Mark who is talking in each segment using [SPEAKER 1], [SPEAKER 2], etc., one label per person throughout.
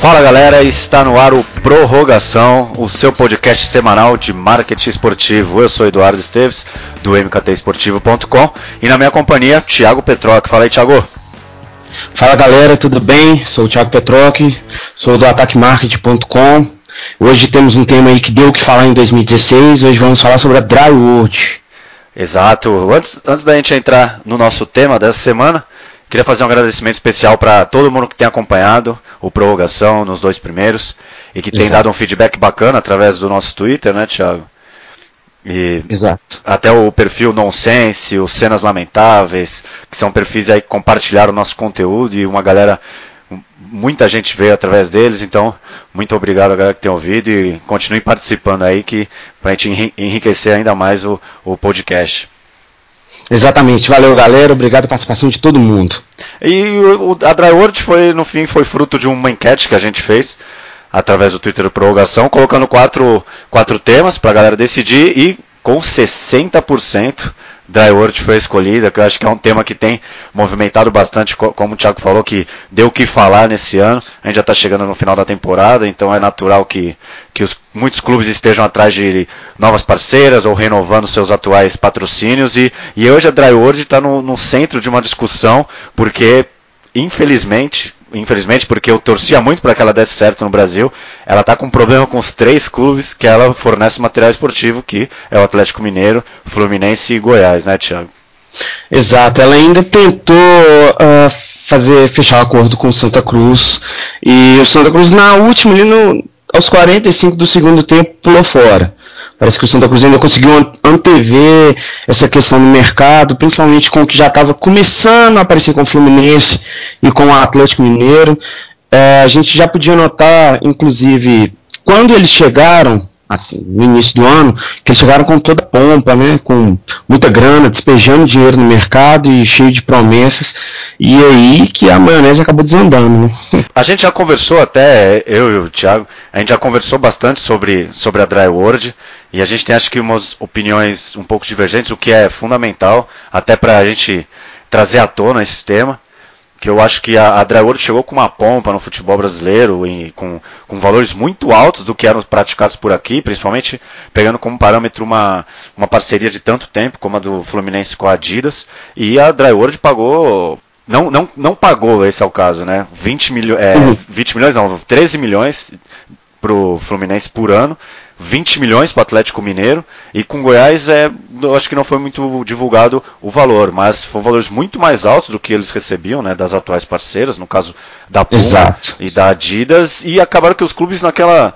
[SPEAKER 1] Fala galera, está no ar o Prorrogação, o seu podcast semanal de marketing esportivo. Eu sou Eduardo Esteves, do mktesportivo.com e na minha companhia, Thiago Petroc. Fala aí, Thiago.
[SPEAKER 2] Fala galera, tudo bem? Sou o Thiago Petroc, sou do ataquemarket.com. Hoje temos um tema aí que deu o que falar em 2016. Hoje vamos falar sobre a Drywood.
[SPEAKER 1] Exato. Antes, antes da gente entrar no nosso tema dessa semana, Queria fazer um agradecimento especial para todo mundo que tem acompanhado o Prorrogação nos dois primeiros e que Exato. tem dado um feedback bacana através do nosso Twitter, né, Thiago? E Exato. até o perfil Nonsense, os Cenas Lamentáveis, que são perfis aí que compartilharam o nosso conteúdo e uma galera, muita gente veio através deles, então muito obrigado a galera que tem ouvido e continue participando aí que pra gente enriquecer ainda mais o, o podcast.
[SPEAKER 2] Exatamente, valeu galera, obrigado pela participação de todo mundo.
[SPEAKER 1] E o, a Dryword foi, no fim, foi fruto de uma enquete que a gente fez através do Twitter Prorrogação, colocando quatro, quatro temas para a galera decidir e com 60% Dryword foi escolhida, que eu acho que é um tema que tem movimentado bastante, como o Thiago falou, que deu o que falar nesse ano. A gente já está chegando no final da temporada, então é natural que, que os, muitos clubes estejam atrás de novas parceiras ou renovando seus atuais patrocínios. E, e hoje a Dryword está no, no centro de uma discussão, porque infelizmente infelizmente, porque eu torcia muito para que ela desse certo no Brasil. Ela está com um problema com os três clubes que ela fornece material esportivo, que é o Atlético Mineiro, Fluminense e Goiás, né, Thiago?
[SPEAKER 2] Exato, ela ainda tentou uh, fazer fechar o acordo com o Santa Cruz e o Santa Cruz na última ali no, aos 45 do segundo tempo pulou fora. Parece que o Santa Cruz ainda conseguiu antever essa questão no mercado, principalmente com o que já estava começando a aparecer com o Fluminense e com o Atlético Mineiro. É, a gente já podia notar, inclusive, quando eles chegaram, no início do ano, que eles chegaram com toda a pompa, né, com muita grana, despejando dinheiro no mercado e cheio de promessas, e aí que a maionese acabou desandando. Né?
[SPEAKER 1] A gente já conversou até, eu e o Thiago, a gente já conversou bastante sobre, sobre a Dry World, e a gente tem acho que umas opiniões um pouco divergentes, o que é fundamental, até para a gente trazer à tona esse tema que eu acho que a, a Dragor chegou com uma pompa no futebol brasileiro e com, com valores muito altos do que eram praticados por aqui, principalmente pegando como parâmetro uma, uma parceria de tanto tempo como a do Fluminense com a Adidas. E a Dryworld pagou não, não, não pagou, esse é o caso, né? 20, milho, é, 20 milhões, não, 13 milhões para o Fluminense por ano 20 milhões para o Atlético Mineiro e com Goiás é, eu acho que não foi muito divulgado o valor, mas foram valores muito mais altos do que eles recebiam, né, das atuais parceiras, no caso da Puma Exato. e da Adidas, e acabaram que os clubes naquela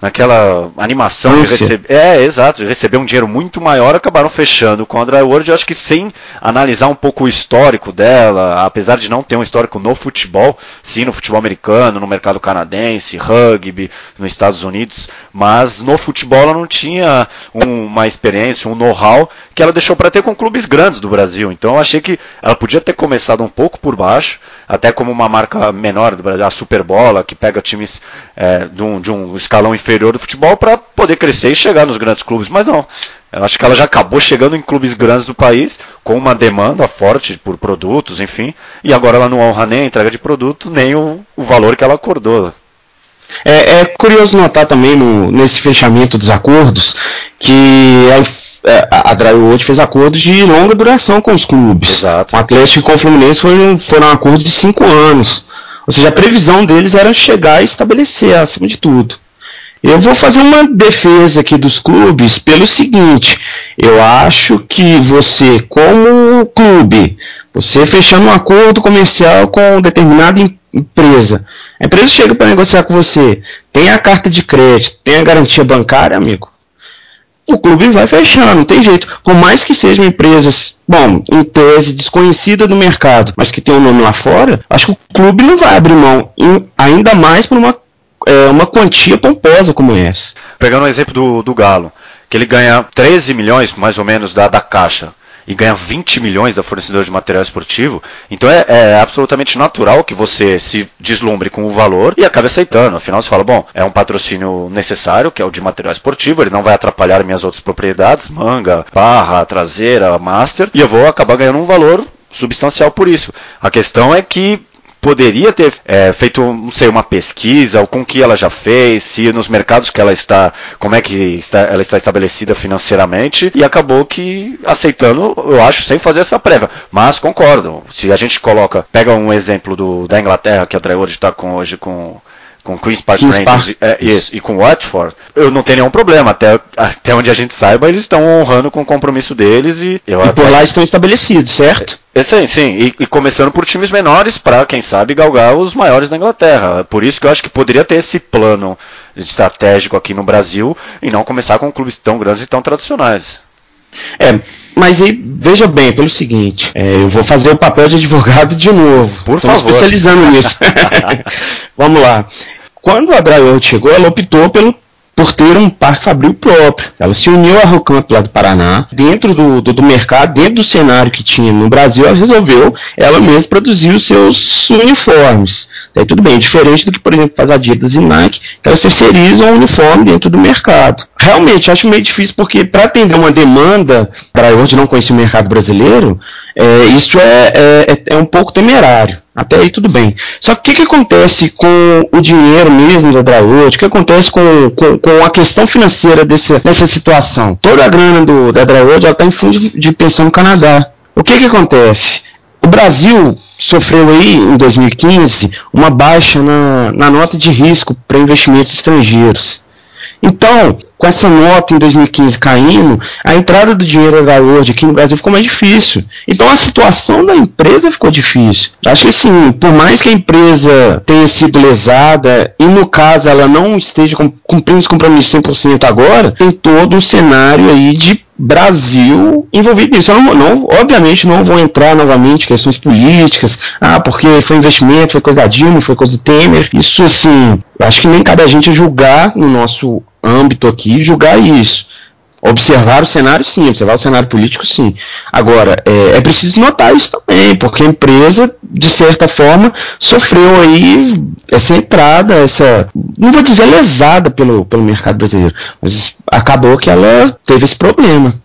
[SPEAKER 1] naquela animação de receber. É, exato, de receber um dinheiro muito maior, acabaram fechando com a Dryworld. Eu acho que sem analisar um pouco o histórico dela, apesar de não ter um histórico no futebol, sim no futebol americano, no mercado canadense, rugby, nos Estados Unidos, mas no futebol ela não tinha um, uma experiência, um know-how que ela deixou para ter com clubes grandes do Brasil. Então eu achei que ela podia ter começado um pouco por baixo, até como uma marca menor do Brasil, a Superbola, que pega times é, de, um, de um escalão inferior do futebol para poder crescer e chegar nos grandes clubes. Mas não. Eu acho que ela já acabou chegando em clubes grandes do país com uma demanda forte por produtos, enfim, e agora ela não honra nem a entrega de produto, nem o, o valor que ela acordou.
[SPEAKER 2] É, é curioso notar também no, nesse fechamento dos acordos que é, a Drywood fez acordos de longa duração com os clubes. Exato. O Atlético e com o Fluminense foram, foram acordos de cinco anos. Ou seja, a previsão deles era chegar e estabelecer acima de tudo. Eu vou fazer uma defesa aqui dos clubes pelo seguinte: eu acho que você, como clube, você fechando um acordo comercial com determinada empresa, a empresa chega para negociar com você, tem a carta de crédito, tem a garantia bancária, amigo o clube vai fechar, não tem jeito. Por mais que sejam empresas, bom, em tese desconhecida do mercado, mas que tem um nome lá fora, acho que o clube não vai abrir mão, ainda mais por uma, é, uma quantia pomposa como essa.
[SPEAKER 1] Pegando o exemplo do, do Galo, que ele ganha 13 milhões, mais ou menos, da, da Caixa e ganha 20 milhões da fornecedora de material esportivo, então é, é, absolutamente natural que você se deslumbre com o valor e acabe aceitando. Afinal, você fala, bom, é um patrocínio necessário, que é o de material esportivo, ele não vai atrapalhar minhas outras propriedades, manga, barra, traseira, master, e eu vou acabar ganhando um valor substancial por isso. A questão é que poderia ter é, feito, não sei, uma pesquisa, ou com que ela já fez, se nos mercados que ela está, como é que está, ela está estabelecida financeiramente, e acabou que aceitando, eu acho, sem fazer essa prévia. Mas concordo, se a gente coloca, pega um exemplo do, da Inglaterra, que a Trevor está com hoje com com Queen's Park Queen's Rangers Park. É, isso, e com Watford, eu não tenho nenhum problema. Até, até onde a gente saiba, eles estão honrando com o compromisso deles e eu
[SPEAKER 2] e por lá estão estabelecidos, certo?
[SPEAKER 1] É, sim, sim. E, e começando por times menores para, quem sabe, galgar os maiores da Inglaterra. Por isso que eu acho que poderia ter esse plano estratégico aqui no Brasil e não começar com clubes tão grandes e tão tradicionais.
[SPEAKER 2] É, mas aí, veja bem, pelo seguinte, é, eu vou fazer o papel de advogado de novo.
[SPEAKER 1] Por Estou favor.
[SPEAKER 2] especializando nisso. Vamos lá. Quando a Dryout chegou, ela optou pelo por ter um parque fabril próprio. Ela se uniu à Rocamp lá do Paraná, dentro do, do, do, mercado, dentro do cenário que tinha no Brasil, ela resolveu ela mesma produzir os seus uniformes. Tudo bem, diferente do que, por exemplo, faz a Adidas e Nike, que elas terceirizam o uniforme dentro do mercado. Realmente, acho meio difícil, porque para atender uma demanda, para hoje não conhecer o mercado brasileiro, é, isso é, é, é, um pouco temerário. Até aí tudo bem. Só que o que, acontece com o dinheiro mesmo da Drywood? O que acontece com, com, com, a questão financeira desse, dessa situação? Toda a grana do, da Drywood está em fundo de, de pensão no Canadá. O que, que acontece? O Brasil sofreu aí em 2015 uma baixa na, na nota de risco para investimentos estrangeiros. Então, com essa nota em 2015 caindo, a entrada do dinheiro da Word aqui no Brasil ficou mais difícil. Então a situação da empresa ficou difícil. Acho que sim, por mais que a empresa tenha sido lesada, e no caso ela não esteja cumprindo os compromissos 100% agora, tem todo um cenário aí de Brasil envolvido nisso. Não, não, obviamente não vou entrar novamente questões políticas, ah, porque foi investimento, foi coisa da Dilma, foi coisa do Temer. Isso assim, acho que nem cabe a gente julgar no nosso âmbito aqui, julgar isso. Observar o cenário, sim, observar o cenário político, sim. Agora, é, é, preciso notar isso também, porque a empresa, de certa forma, sofreu aí essa entrada, essa. Não vou dizer lesada pelo, pelo mercado brasileiro, mas acabou que ela teve esse problema.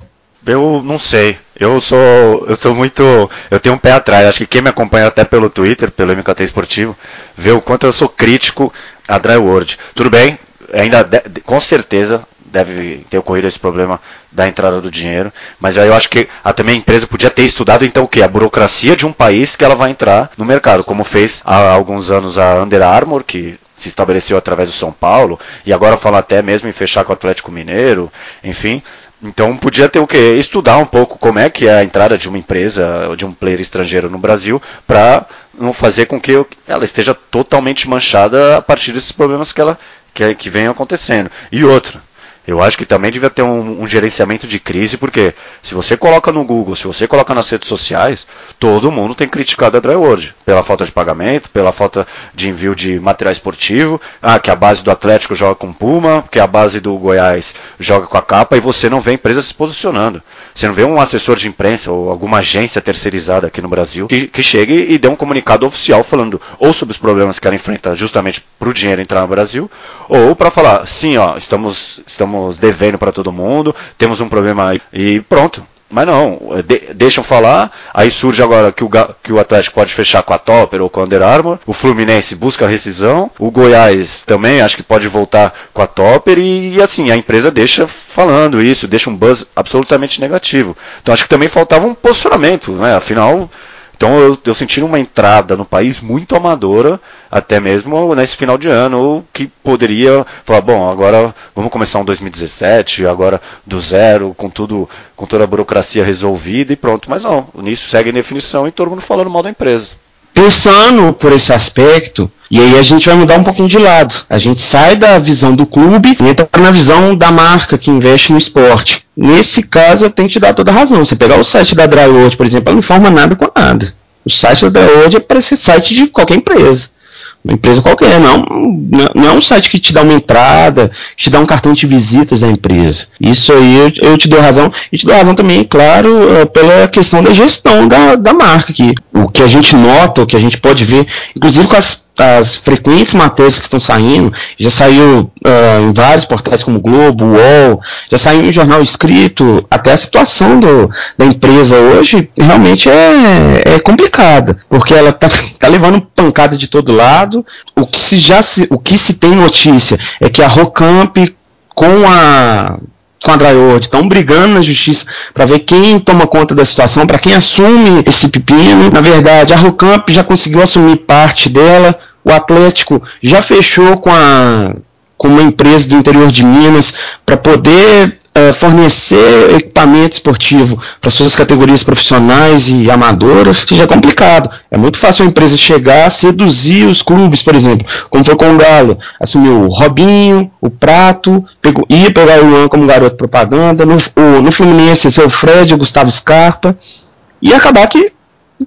[SPEAKER 1] Eu não sei. Eu sou, eu sou muito, eu tenho um pé atrás. Acho que quem me acompanha até pelo Twitter, pelo MKT Esportivo, vê o quanto eu sou crítico a Dry World. Tudo bem, ainda com certeza deve ter ocorrido esse problema da entrada do dinheiro, mas aí eu acho que a, também a empresa podia ter estudado então o que? A burocracia de um país que ela vai entrar no mercado, como fez há alguns anos a Under Armour, que se estabeleceu através do São Paulo, e agora fala até mesmo em fechar com o Atlético Mineiro, enfim. Então podia ter o que? Estudar um pouco como é que é a entrada de uma empresa, de um player estrangeiro no Brasil, para não fazer com que ela esteja totalmente manchada a partir desses problemas que ela que, que vem acontecendo. E outra, eu acho que também devia ter um, um, gerenciamento de crise, porque se você coloca no Google, se você coloca nas redes sociais, todo mundo tem criticado a Dryworld pela falta de pagamento, pela falta de envio de material esportivo, ah, que a base do Atlético joga com Puma, que a base do Goiás joga com a capa, e você não vê a empresa se posicionando. Você não vê um assessor de imprensa ou alguma agência terceirizada aqui no Brasil que, que chegue e dê um comunicado oficial falando ou sobre os problemas que ela enfrenta justamente para o dinheiro entrar no Brasil, ou para falar, sim, ó, estamos, estamos devendo para todo mundo, temos um problema aí, e pronto. Mas não, de, deixam falar, aí surge agora que o, que o Atlético pode fechar com a Topper ou com a Under Armour, o Fluminense busca a rescisão, o Goiás também acho que pode voltar com a Topper e, e, assim, a empresa deixa falando isso, deixa um buzz absolutamente negativo. Então acho que também faltava um posicionamento, né? Afinal, então eu, eu senti uma entrada no país muito amadora, até mesmo nesse final de ano, que poderia falar, bom, agora vamos começar um 2017, agora do zero, com tudo, com toda a burocracia resolvida e pronto. Mas não, nisso segue em definição e todo mundo falando mal da empresa.
[SPEAKER 2] Pensando por esse aspecto, e aí a gente vai mudar um pouquinho de lado. A gente sai da visão do clube e entra na visão da marca que investe no esporte. Nesse caso, eu tenho que te dar toda a razão. Você pegar o site da Drywood, por exemplo, ela não informa nada com nada. O site da Drywood é para ser site de qualquer empresa. Uma empresa qualquer, não, não é um site que te dá uma entrada, te dá um cartão de visitas da empresa. Isso aí eu, eu te dou razão. E te dou razão também, claro, eh, pela questão da gestão da, da marca. Que o que a gente nota, o que a gente pode ver, inclusive com as as frequentes matérias que estão saindo, já saiu uh, em vários portais como Globo, UOL, já saiu em jornal escrito, até a situação do, da empresa hoje realmente é, é complicada, porque ela está tá levando pancada de todo lado. O que se já se, o que se tem notícia é que a Rocamp com a com a Dryord estão brigando na justiça para ver quem toma conta da situação, para quem assume esse pepino. Na verdade, a Rocamp já conseguiu assumir parte dela. O Atlético já fechou com a com uma empresa do interior de Minas para poder é, fornecer equipamento esportivo para suas categorias profissionais e amadoras, que já é complicado. É muito fácil a empresa chegar, seduzir os clubes, por exemplo, como foi com o Galo. Assumiu o Robinho, o Prato, pegou, ia pegar o Luan como garoto propaganda, no, o, no Fluminense seu Fred, o Gustavo Scarpa, e acabar que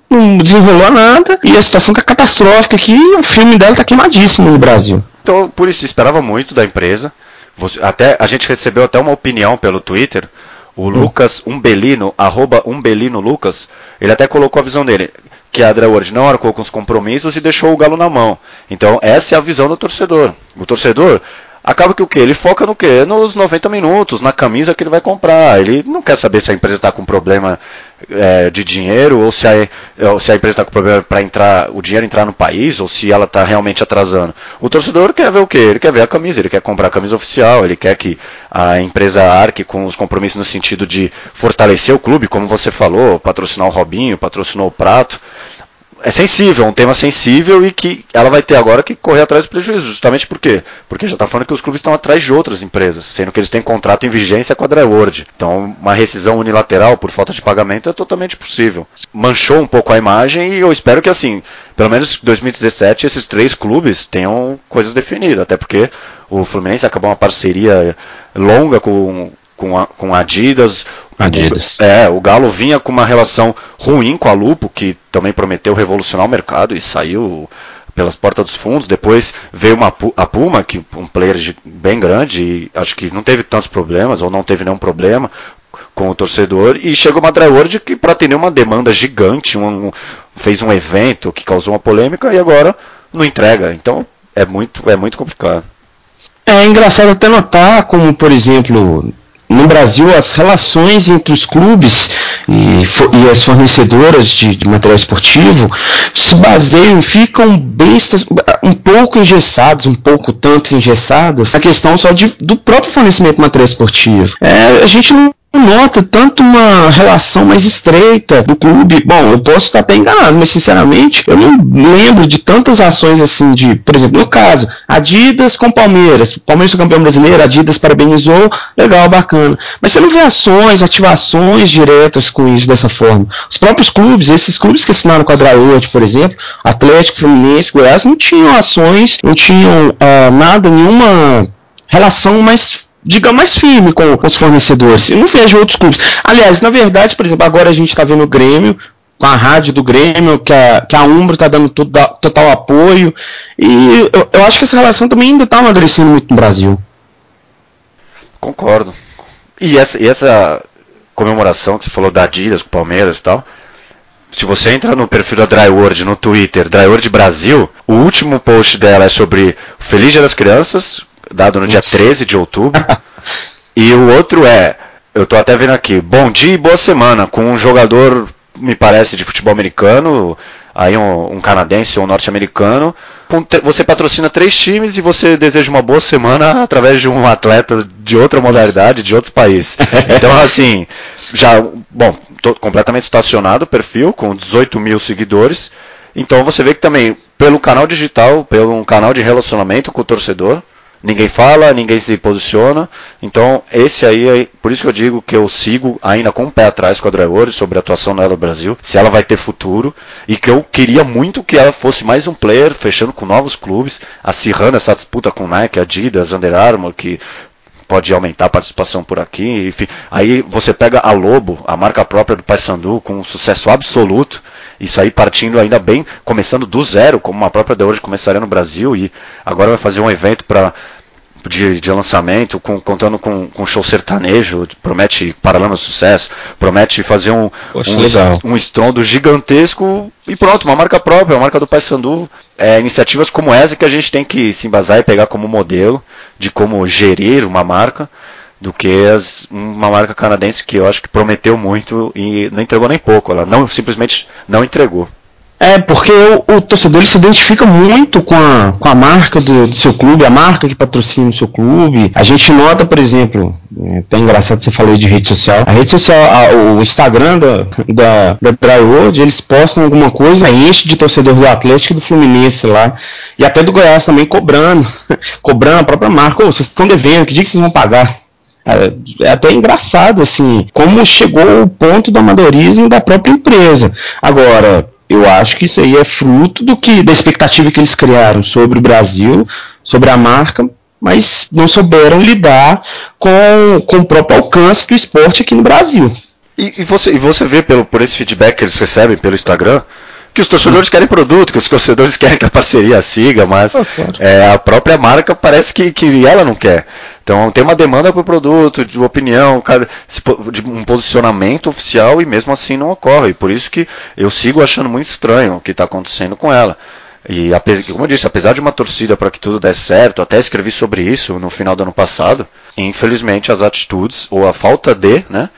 [SPEAKER 2] não desenrolou nada, e a situação tá catastrófica aqui, o filme dela tá queimadíssimo no Brasil.
[SPEAKER 1] Então, por isso, esperava muito da empresa. Você, até a gente recebeu até uma opinião pelo Twitter. O hum. Lucas Umbelino, arroba Umbelino Lucas, ele até colocou a visão dele, que a André Ward não arcou com os compromissos e deixou o Galo na mão. Então, essa é a visão do torcedor. O torcedor acaba que o quê? Ele foca no quê? Nos 90 minutos, na camisa que ele vai comprar. Ele não quer saber se a empresa está com problema é, de dinheiro ou se a, ou se a empresa está com problema para entrar o dinheiro entrar no país ou se ela está realmente atrasando. O torcedor quer ver o quê? Ele quer ver a camisa, ele quer comprar a camisa oficial, ele quer que a empresa arque com os compromissos no sentido de fortalecer o clube, como você falou, patrocinar o Robinho, patrocinou o Prato é sensível, é um tema sensível e que ela vai ter agora que correr atrás do prejuízo. Justamente por quê? Porque já está falando que os clubes estão atrás de outras empresas, sendo que eles têm contrato em vigência com a Dryword. Então, uma rescisão unilateral por falta de pagamento é totalmente possível. Manchou um pouco a imagem e eu espero que, assim, pelo menos em 2017, esses três clubes tenham coisas definidas. Até porque o Fluminense acabou uma parceria longa com com a, com a Adidas.
[SPEAKER 2] Adidas.
[SPEAKER 1] É, o Galo vinha com uma relação ruim com a Lupo, que também prometeu revolucionar o mercado e saiu pelas portas dos fundos. Depois veio uma, a Puma, que um player bem grande, e acho que não teve tantos problemas, ou não teve nenhum problema com o torcedor. E chegou uma Dryworld que, para atender uma demanda gigante, um, um, fez um evento que causou uma polêmica e agora não entrega. Então é muito, é muito complicado.
[SPEAKER 2] É engraçado até notar como, por exemplo, no Brasil as relações entre os clubes e, e as fornecedoras de, de, material esportivo se baseiam, ficam bem um pouco engessados, um pouco tanto engessadas, na questão só de, do próprio fornecimento de material esportivo. É, a gente não nota tanto uma relação mais estreita do clube. Bom, eu posso estar até enganado, mas sinceramente eu não lembro de tantas ações assim de, por exemplo, no caso, Adidas com Palmeiras. Palmeiras foi campeão brasileiro, Adidas parabenizou, legal, bacana. Mas você não vê ações, ativações diretas com isso dessa forma. Os próprios clubes, esses clubes que assinaram com a por exemplo, Atlético, Fluminense, Goiás, não tinham ações, não tinham uh, nada, nenhuma relação mais diga mais firme com, os fornecedores. Eu não vejo outros clubes. Aliás, na verdade, por exemplo, agora a gente está vendo o Grêmio, com a rádio do Grêmio, que a, que a Umbro está dando todo, total apoio. E eu, eu acho que essa relação também ainda está amadurecendo muito no Brasil.
[SPEAKER 1] Concordo. E essa, e essa comemoração que você falou da Adidas com o Palmeiras e tal. Se você entra no perfil da Dryword no Twitter, Dryword Brasil, o último post dela é sobre Feliz Dia das Crianças, dado no dia 13 de outubro. e o outro é, eu tô até vendo aqui, bom dia e boa semana, com um jogador, me parece, de futebol americano, aí um, um canadense ou um norte-americano. Você patrocina três times e você deseja uma boa semana através de um atleta de outra modalidade, de outro país. Então, assim, já, bom, completamente estacionado o perfil, com 18 mil seguidores. Então você vê que também, pelo canal digital, pelo um canal de relacionamento com o torcedor, ninguém fala, ninguém se posiciona. Então, esse aí, é, por isso que eu digo que eu sigo ainda com o pé atrás com a Dragori sobre a atuação dela no Brasil, se ela vai ter futuro, e que eu queria muito que ela fosse mais um player, fechando com novos clubes, acirrando essa disputa com Nike, Adidas, Under Armour, que pode aumentar a participação por aqui, enfim. Aí você pega a Lobo, a marca própria do Paysandu, com um sucesso absoluto, isso aí partindo ainda bem, começando do zero, como uma própria de hoje começaria no Brasil, e agora vai fazer um evento para de, de lançamento, com, contando com, com show sertanejo, promete paralama sucesso, promete fazer um, Poxa, um, um, estrondo gigantesco e pronto, uma marca própria, uma marca do Paysandu. é iniciativas como essa que a gente tem que se embasar e pegar como modelo de como gerir uma marca do que as, uma marca canadense que eu acho que prometeu muito e não entregou nem pouco. Ela não simplesmente não entregou.
[SPEAKER 2] É, porque o, o, torcedor ele se identifica muito com a, com a marca do, do, seu clube, a marca que patrocina o seu clube. A gente nota, por exemplo, é até engraçado você falou de rede social. A rede social, a, o Instagram da, da, da Drywood, eles postam alguma coisa, enche de torcedor do Atlético e do Fluminense lá. E até do Goiás também cobrando. cobrando a própria marca. Ô, vocês estão devendo, que dia que vocês vão pagar? É, é até engraçado, assim, como chegou o ponto do amadorismo da própria empresa. Agora, eu acho que isso aí é fruto do que da expectativa que eles criaram sobre o Brasil, sobre a marca, mas não souberam lidar com, com o próprio alcance do esporte aqui no Brasil.
[SPEAKER 1] E, e você, e você vê pelo, por esse feedback que eles recebem pelo Instagram, que os torcedores querem produto, que os torcedores querem que a parceria siga, mas é, a própria marca parece que, que ela não quer. Então tem uma demanda por produto, de opinião, de um posicionamento oficial e mesmo assim não ocorre. Por isso que eu sigo achando muito estranho o que está acontecendo com ela. E como eu disse, apesar de uma torcida para que tudo desse certo, até escrevi sobre isso no final do ano passado, infelizmente as atitudes ou a falta de, né,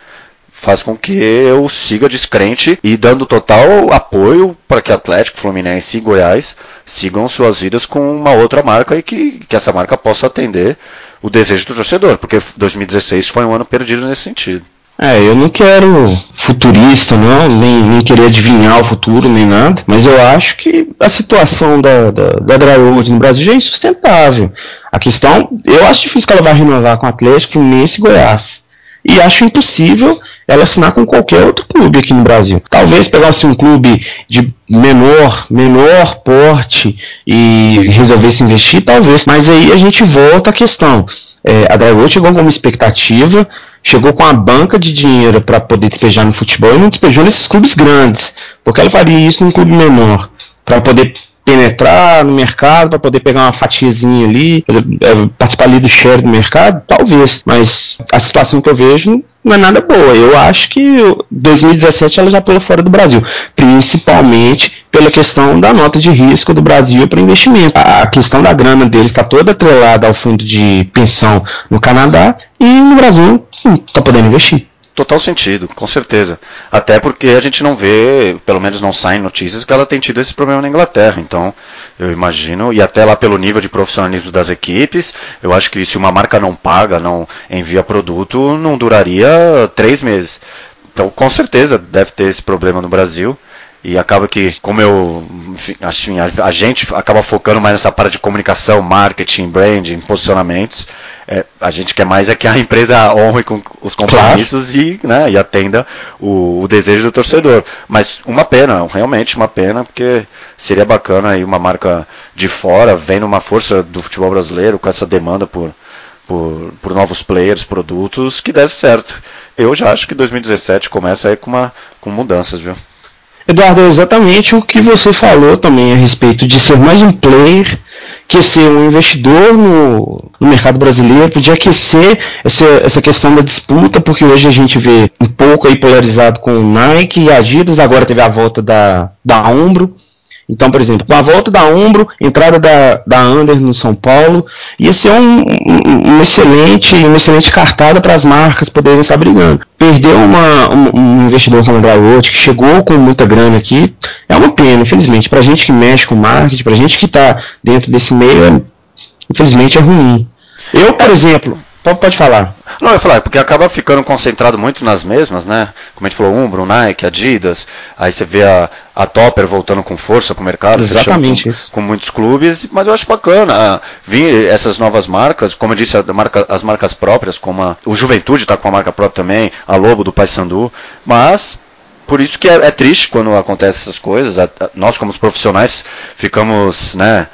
[SPEAKER 1] faz com que eu siga descrente e dando total apoio para que Atlético, Fluminense e Goiás sigam suas vidas com uma outra marca e que, que essa marca possa atender o desejo do torcedor, porque 2016 foi um ano perdido nesse sentido.
[SPEAKER 2] É, eu não quero futurista, não, nem, nem querer adivinhar o futuro, nem nada, mas eu acho que a situação da, da, da no Brasil já é insustentável. A questão, eu acho difícil que ela vai renovar com o Atlético, Fluminense e Goiás. E acho impossível ela assinar com qualquer outro clube aqui no Brasil. Talvez pegasse um clube de menor, menor porte e resolvesse investir, talvez. Mas aí a gente volta à questão. É, a Drywood chegou com uma expectativa, chegou com a banca de dinheiro para poder despejar no futebol e não despejou nesses clubes grandes, porque ela faria isso num clube menor, para poder penetrar no mercado, para poder pegar uma fatiazinha ali, é, participar ali do share do mercado, talvez, mas a situação que eu vejo não é nada boa. Eu acho que 2017 ela já pulou fora do Brasil, principalmente pela questão da nota de risco do Brasil para investimento. A questão da grana deles está toda atrelada ao fundo de pensão no Canadá e no Brasil não está podendo investir.
[SPEAKER 1] Total sentido, com certeza. Até porque a gente não vê, pelo menos não saem notícias, que ela tem tido esse problema na Inglaterra. Então, eu imagino, e até lá pelo nível de profissionalismo das equipes, eu acho que se uma marca não paga, não envia produto, não duraria três meses. Então, com certeza deve ter esse problema no Brasil. E acaba que, como eu, assim, a, a, gente acaba focando mais nessa parte de comunicação, marketing, branding, posicionamentos. É, a gente quer mais é que a empresa honre com os compromissos claro. e, né, e atenda o, o, desejo do torcedor. Mas uma pena, realmente uma pena, porque seria bacana aí uma marca de fora, vendo uma força do futebol brasileiro com essa demanda por, por, por novos players, produtos, que desse certo. Eu já acho que 2017 começa aí com, uma, com mudanças, viu?
[SPEAKER 2] Eduardo, é exatamente o que você falou também a respeito de ser mais um player que ser um investidor no, no mercado brasileiro, de aquecer essa, essa questão da disputa, porque hoje a gente vê um pouco aí polarizado com o Nike e Adidas, agora teve a volta da, da Umbro, então, por exemplo, com a volta da Umbro, entrada da, da Under no São Paulo, ia ser um, um, um excelente, uma excelente cartada para as marcas poderem estar brigando. Perder uma, um, um, investidor como Drywood, que chegou com muita grana aqui, é uma pena, infelizmente. Para a gente que mexe com marketing, para gente que está dentro desse meio, é, infelizmente é ruim. Eu, por exemplo, pode, pode falar.
[SPEAKER 1] Não, eu falar, porque acaba ficando concentrado muito nas mesmas, né? Como a gente falou, Umbro, Nike, Adidas, aí você vê a, a Topper voltando com força para o mercado,
[SPEAKER 2] Exatamente
[SPEAKER 1] com,
[SPEAKER 2] isso.
[SPEAKER 1] com muitos clubes, mas eu acho bacana ah, vir essas novas marcas, como eu disse, marca, as marcas próprias, como a, o Juventude está com a marca própria também, a Lobo do Paysandu, mas por isso que é, é, triste quando acontecem essas coisas. Nós, como profissionais, ficamos, né,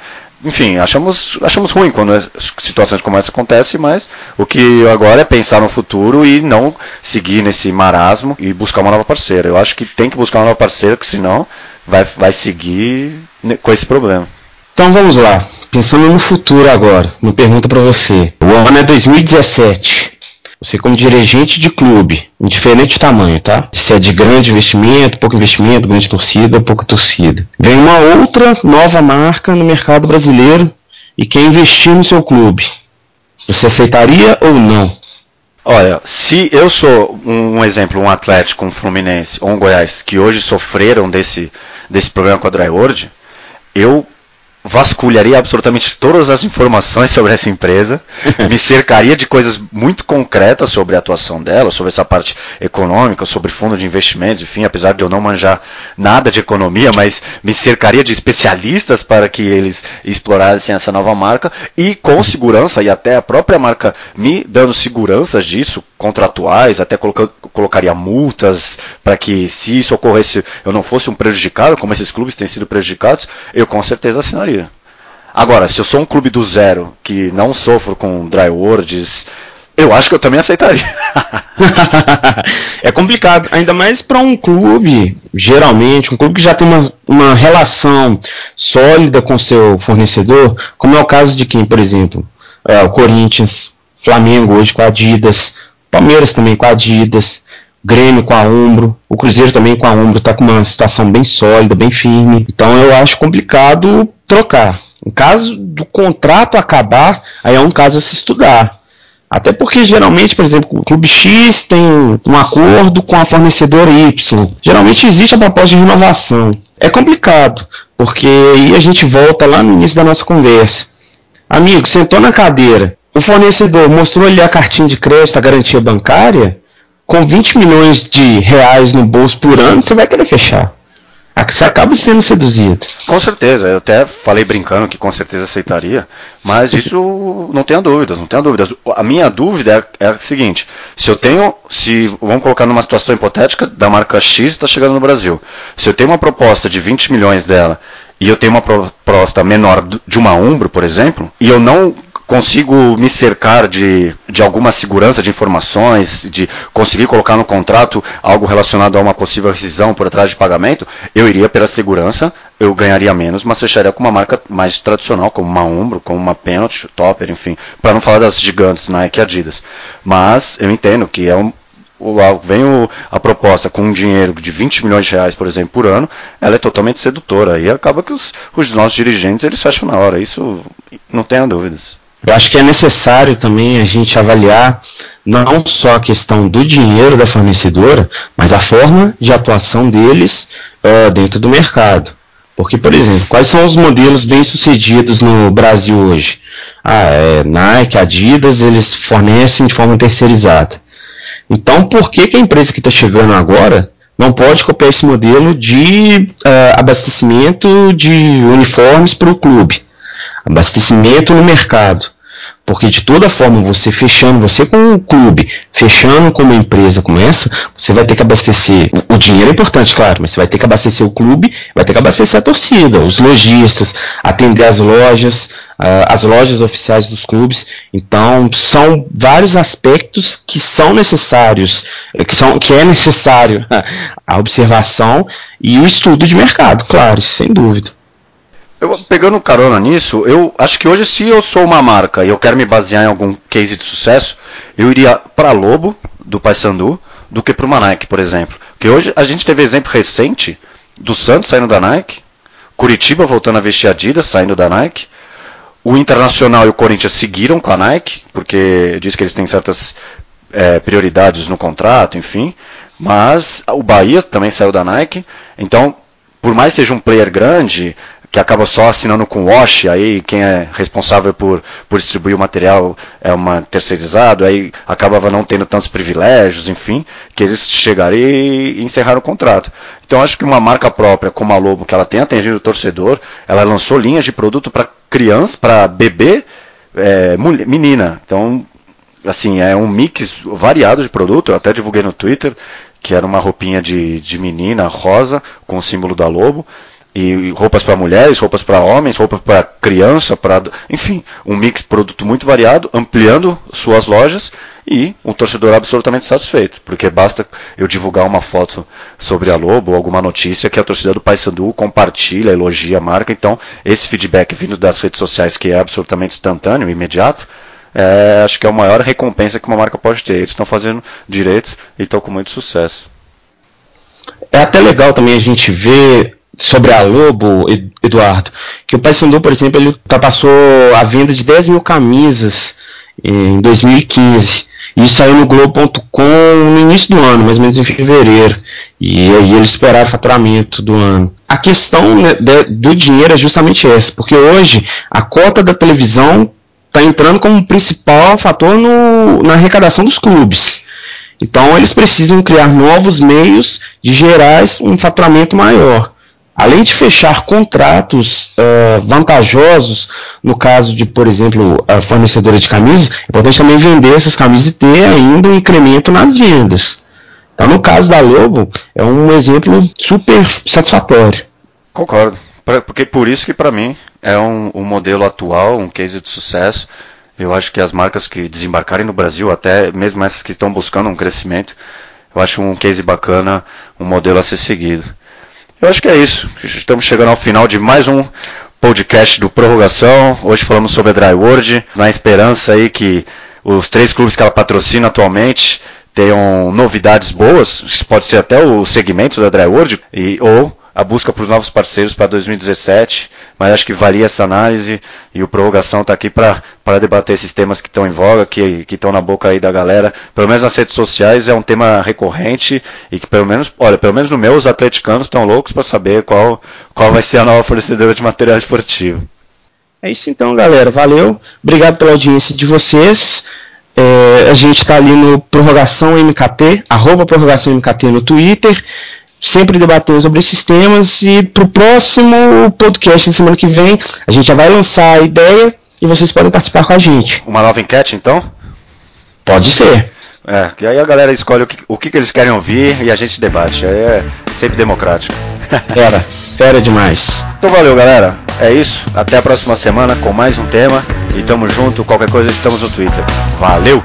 [SPEAKER 1] enfim, achamos, achamos ruim quando situações como essa acontecem, mas o que agora é pensar no futuro e não seguir nesse marasmo e buscar uma nova parceira. Eu acho que tem que buscar uma nova parceira, porque senão vai, vai seguir com esse problema.
[SPEAKER 2] Então vamos lá, pensando no futuro agora, uma pergunta para você. O ano é 2017. Você como dirigente de clube, indiferente tamanho, tá? Se é de grande investimento, pouco investimento, grande torcida, pouca torcida. Vem uma outra nova marca no mercado brasileiro e quer investir no seu clube. Você aceitaria ou não?
[SPEAKER 1] Olha, se eu sou um, exemplo, um Atlético, um Fluminense ou um Goiás que hoje sofreram desse, desse problema com a Dryworld, eu vasculharia absolutamente todas as informações sobre essa empresa, me cercaria de coisas muito concretas sobre a atuação dela, sobre essa parte econômica, sobre fundo de investimentos, enfim, apesar de eu não manjar nada de economia, mas me cercaria de especialistas para que eles explorassem essa nova marca e com segurança e até a própria marca me dando seguranças disso, contratuais, até colocaria multas para que se isso ocorresse eu não fosse um prejudicado, como esses clubes têm sido prejudicados, eu com certeza assinaria Agora, se eu sou um clube do zero que não sofro com dry words, eu acho que eu também aceitaria.
[SPEAKER 2] é complicado, ainda mais para um clube, geralmente, um clube que já tem uma, uma relação sólida com seu fornecedor, como é o caso de quem, por exemplo, é, o Corinthians, Flamengo hoje com a Adidas, Palmeiras também com a Adidas, Grêmio com a Umbro, o Cruzeiro também com a Umbro está com uma situação bem sólida, bem firme. Então eu acho complicado trocar. Em caso do contrato acabar, aí é um caso a se estudar. Até porque geralmente, por exemplo, o clube X tem um acordo com a fornecedora Y. Geralmente existe a proposta de renovação. É complicado, porque aí a gente volta lá no início da nossa conversa. Amigo, sentou na cadeira, o fornecedor mostrou ali a cartinha de crédito, a garantia bancária, com 20 milhões de reais no bolso por ano, você vai querer fechar. Você acaba sendo seduzido.
[SPEAKER 1] Com certeza, eu até falei brincando que com certeza aceitaria, mas isso não tenha dúvidas, não tenha dúvidas. A minha dúvida é, é a seguinte: se eu tenho, se vamos colocar numa situação hipotética da marca X está chegando no Brasil, se eu tenho uma proposta de 20 milhões dela e eu tenho uma proposta menor de uma Umbro, por exemplo, e eu não consigo me cercar de, de alguma segurança de informações, de conseguir colocar no contrato algo relacionado a uma possível rescisão por atrás de pagamento, eu iria pela segurança, eu ganharia menos, mas fecharia com uma marca mais tradicional, como uma Umbro, como uma Penalty, Topper, enfim, para não falar das gigantes Nike e Adidas. Mas eu entendo que é um, vem o, a proposta com um dinheiro de 20 milhões de reais, por exemplo, por ano, ela é totalmente sedutora. E acaba que os, os nossos dirigentes eles fecham na hora. Isso não tenha dúvidas.
[SPEAKER 2] Eu acho que é necessário também a gente avaliar não só a questão do dinheiro da fornecedora, mas a forma de atuação deles uh, dentro do mercado. Porque, por exemplo, quais são os modelos bem sucedidos no Brasil hoje? Ah, é, Nike, Adidas, eles fornecem de forma terceirizada. Então, por que, que a empresa que está chegando agora não pode copiar esse modelo de uh, abastecimento de uniformes para o clube? Abastecimento no mercado. Porque de toda forma, você fechando, você com um clube, fechando com uma empresa como essa, você vai ter que abastecer. O dinheiro é importante, claro, mas você vai ter que abastecer o clube, vai ter que abastecer a torcida, os lojistas, atender as lojas, as lojas oficiais dos clubes. Então, são vários aspectos que são necessários, que, são, que é necessário a observação e o estudo de mercado, claro, sem dúvida.
[SPEAKER 1] Eu, pegando carona nisso, eu acho que hoje, se eu sou uma marca e eu quero me basear em algum case de sucesso, eu iria para Lobo, do Paysandu, do que para uma Nike, por exemplo. Porque hoje a gente teve exemplo recente do Santos saindo da Nike, Curitiba voltando a vestir Adidas, saindo da Nike. O Internacional e o Corinthians seguiram com a Nike, porque diz que eles têm certas é, prioridades no contrato, enfim. Mas o Bahia também saiu da Nike. Então, por mais que seja um player grande, que acaba só assinando com o Wash, aí quem é responsável por, por distribuir o material é uma terceirizado, aí acabava não tendo tantos privilégios, enfim, que eles chegaram e encerraram o contrato. Então acho que uma marca própria como a Lobo, que ela tem atendido o torcedor, ela lançou linhas de produto para criança, para bebê, é, menina. Então, assim, é um mix variado de produto, eu até divulguei no Twitter, que era uma roupinha de, de menina rosa com o símbolo da Lobo e roupas para mulheres, roupas para homens, roupas para criança, para enfim, um mix produto muito variado, ampliando suas lojas e um torcedor absolutamente satisfeito, porque basta eu divulgar uma foto sobre a Lobo ou alguma notícia que a torcida do Paysandu compartilha, elogia a marca, então esse feedback vindo das redes sociais que é absolutamente instantâneo, imediato, é, acho que é a maior recompensa que uma marca pode ter. Eles estão fazendo direito e estão com muito sucesso.
[SPEAKER 2] É até legal também a gente ver sobre a Lobo, Eduardo, que o Paysandu, por exemplo, ele ultrapassou a venda de 10 mil camisas em 2015. Isso saiu no Globo.com no início do ano, mais ou menos em fevereiro. E aí eles esperaram o faturamento do ano. A questão né, de, do dinheiro é justamente essa, porque hoje a cota da televisão está entrando como principal fator no, na arrecadação dos clubes. Então eles precisam criar novos meios de gerar um faturamento maior além de fechar contratos uh, vantajosos, no caso de, por exemplo, a fornecedora de camisas, é importante também vender essas camisas e ter ainda um incremento nas vendas. Então, no caso da Lobo, é um exemplo super satisfatório.
[SPEAKER 1] Concordo. Porque por isso que para mim é um, um, modelo atual, um case de sucesso. Eu acho que as marcas que desembarcarem no Brasil, até mesmo essas que estão buscando um crescimento, eu acho um case bacana, um modelo a ser seguido. Eu acho que é isso. Estamos chegando ao final de mais um podcast do Prorrogação. Hoje falamos sobre a Dryworld, na esperança aí que os três clubes que ela patrocina atualmente tenham novidades boas, pode ser até o segmento da Dryworld, e, ou a busca por novos parceiros para 2017, mas acho que valia essa análise e o Prorrogação está aqui para debater esses temas que estão em voga, que estão na boca aí da galera. Pelo menos nas redes sociais é um tema recorrente e que pelo menos, olha, pelo menos no meu os atleticanos estão loucos para saber qual, qual vai ser a nova fornecedora de material esportivo.
[SPEAKER 2] É isso então, galera. Valeu. Obrigado pela audiência de vocês. É, a gente está ali no Prorrogação MKT, arroba Prorrogação MKT no Twitter sempre debatendo sobre esses temas e para o próximo podcast na semana que vem a gente já vai lançar a ideia e vocês podem participar com a gente.
[SPEAKER 1] Uma nova enquete então?
[SPEAKER 2] Pode ser.
[SPEAKER 1] É, que aí a galera escolhe o que, o que, eles querem ouvir e a gente debate. Aí é sempre democrático.
[SPEAKER 2] Fera, fera demais.
[SPEAKER 1] Então valeu, galera. É isso. Até a próxima semana com mais um tema. E tamo junto. Qualquer coisa estamos no Twitter. Valeu!